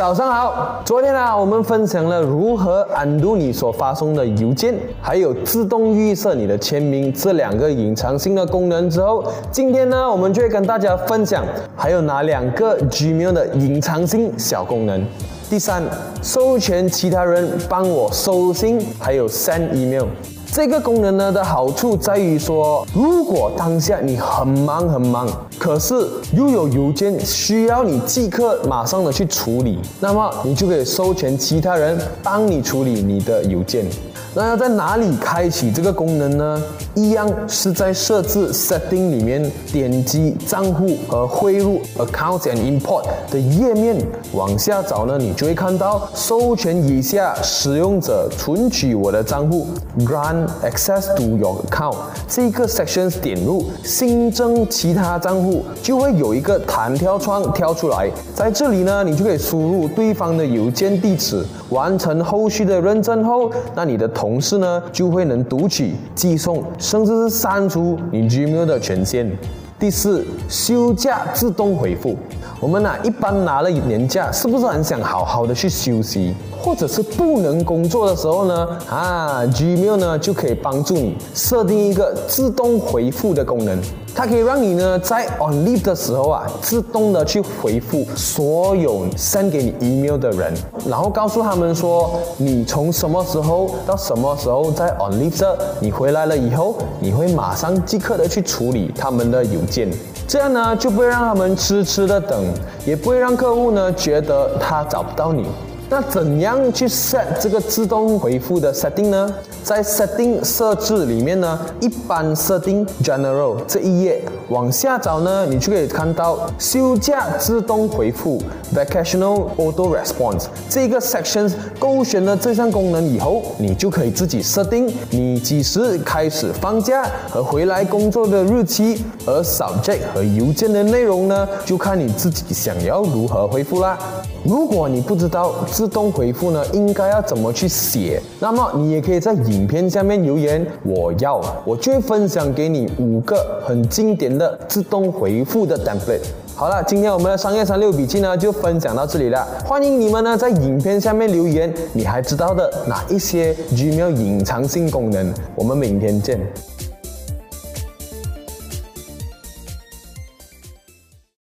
早上好，昨天啊，我们分享了如何安度你所发送的邮件，还有自动预设你的签名这两个隐藏性的功能之后，今天呢，我们就会跟大家分享还有哪两个 Gmail 的隐藏性小功能。第三，授权其他人帮我收信，还有 send email。这个功能呢的好处在于说，如果当下你很忙很忙，可是又有邮件需要你即刻马上的去处理，那么你就可以授权其他人帮你处理你的邮件。那要在哪里开启这个功能呢？一样是在设置 setting 里面点击账户和汇入 accounts and import 的页面，往下找呢，你就会看到授权以下使用者存取我的账户 grant access to your account 这个 sections 点入新增其他账户，就会有一个弹跳窗跳出来，在这里呢，你就可以输入对方的邮件地址，完成后续的认证后，那你的。同事呢就会能读取、寄送，甚至是删除你 Gmail 的权限。第四，休假自动回复。我们呢一般拿了年假，是不是很想好好的去休息？或者是不能工作的时候呢？啊，Gmail 呢就可以帮助你设定一个自动回复的功能。它可以让你呢在 on leave 的时候啊，自动的去回复所有 send 给你 email 的人，然后告诉他们说你从什么时候到什么时候在 on leave 的，你回来了以后，你会马上即刻的去处理他们的邮件，这样呢就不会让他们痴痴的等，也不会让客户呢觉得他找不到你。那怎样去 set 这个自动回复的 setting 呢？在 setting 设置里面呢，一般设定 general 这一页往下找呢，你就可以看到休假自动回复 vacational auto response 这个 section 勾选了这项功能以后，你就可以自己设定你几时开始放假和回来工作的日期，而 subject 和邮件的内容呢，就看你自己想要如何回复啦。如果你不知道自动回复呢，应该要怎么去写？那么你也可以在影片下面留言，我要，我就会分享给你五个很经典的自动回复的 template。好了，今天我们的商业三六笔记呢就分享到这里了，欢迎你们呢在影片下面留言，你还知道的哪一些 Gmail 隐藏性功能？我们明天见。